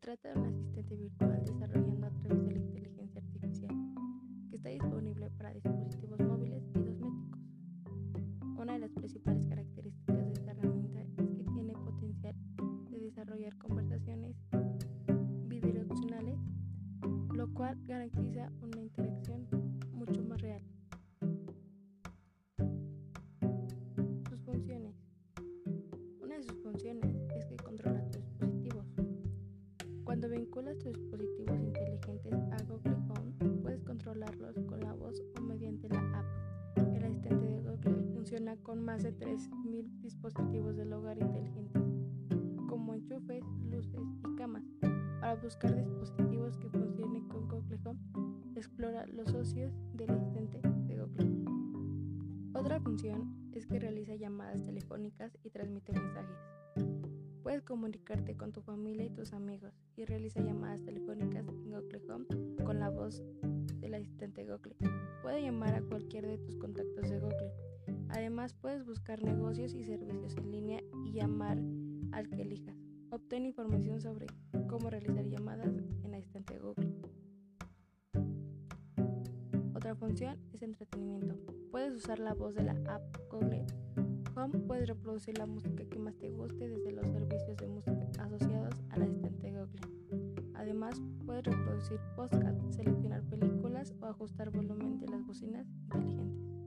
trata de un asistente virtual desarrollado a través de la inteligencia artificial que está disponible para dispositivos móviles y domésticos. Una de las principales características de esta herramienta es que tiene potencial de desarrollar conversaciones bidireccionales, lo cual garantiza una interacción mucho más real. Funciona con más de 3.000 dispositivos del hogar inteligentes, como enchufes, luces y camas. Para buscar dispositivos que funcionen con Google Home, explora los socios del asistente de Google. Otra función es que realiza llamadas telefónicas y transmite mensajes. Puedes comunicarte con tu familia y tus amigos y realiza llamadas telefónicas en Google Home con la voz del asistente Google. Puede llamar a cualquier de tus contactos de Google. Además, puedes buscar negocios y servicios en línea y llamar al que elijas. Obtén información sobre cómo realizar llamadas en asistente Google. Otra función es entretenimiento. Puedes usar la voz de la app Google Home, puedes reproducir la música que más te guste desde los servicios de música asociados al asistente Google. Además, puedes reproducir podcasts, seleccionar películas o ajustar volumen de las bocinas inteligentes.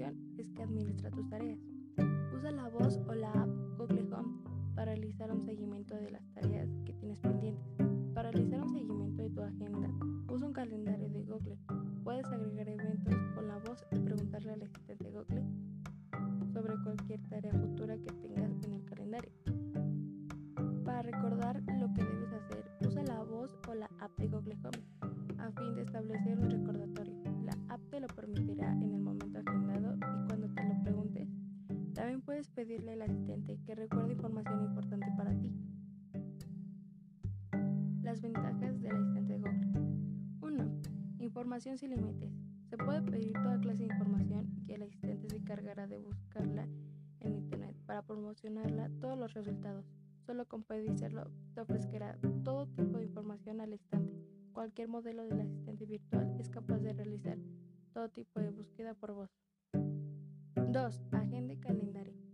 Función es que administra tus tareas. Usa la voz o la app Google Home para realizar un seguimiento de las tareas que tienes pendientes. Para realizar un seguimiento pedirle al asistente que recuerde información importante para ti. Las ventajas del asistente de Google. 1. Información sin límites. Se puede pedir toda clase de información y el asistente se encargará de buscarla en Internet para promocionarla todos los resultados. Solo con pedírselo te ofrecerá todo tipo de información al instante. Cualquier modelo del asistente virtual es capaz de realizar todo tipo de búsqueda por voz. 2. Agenda y calendario.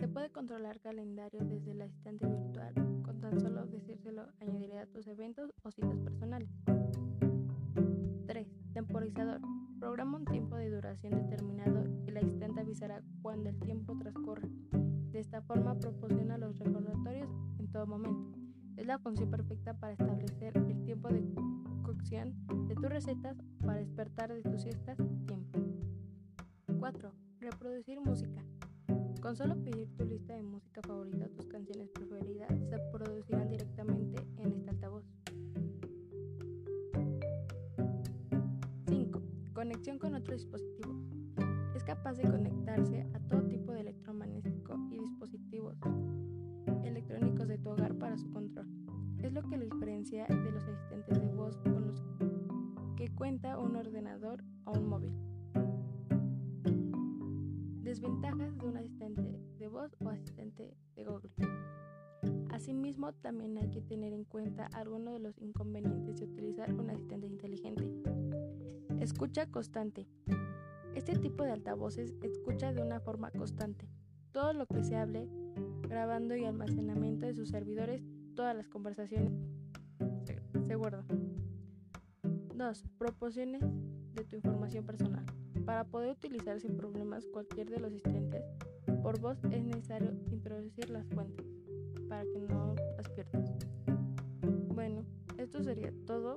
Se puede controlar calendario desde el asistente virtual. Con tan solo decírselo añadirá tus eventos o citas personales. 3. Temporizador. Programa un tiempo de duración determinado y el asistente avisará cuando el tiempo transcurra. De esta forma proporciona los recordatorios en todo momento. Es la función perfecta para establecer el tiempo de cocción de tus recetas para despertar de tus siestas tiempo. 4. Reproducir música. Con solo pedir tu lista de música favorita o tus canciones preferidas, se producirán directamente en este altavoz. 5. Conexión con otros dispositivos. Es capaz de conectarse a todo tipo de electromagnético y dispositivos electrónicos de tu hogar para su control. Es lo que lo diferencia de los asistentes de voz con los que cuenta un ordenador o un móvil. Desventajas de un asistente de voz o asistente de Google. Asimismo, también hay que tener en cuenta algunos de los inconvenientes de utilizar un asistente inteligente. Escucha constante. Este tipo de altavoces escucha de una forma constante. Todo lo que se hable, grabando y almacenamiento de sus servidores, todas las conversaciones se, guardan. 2. Proporciones de tu información personal. Para poder utilizar sin problemas cualquier de los asistentes, por voz es necesario introducir las fuentes para que no las pierdas. Bueno, esto sería todo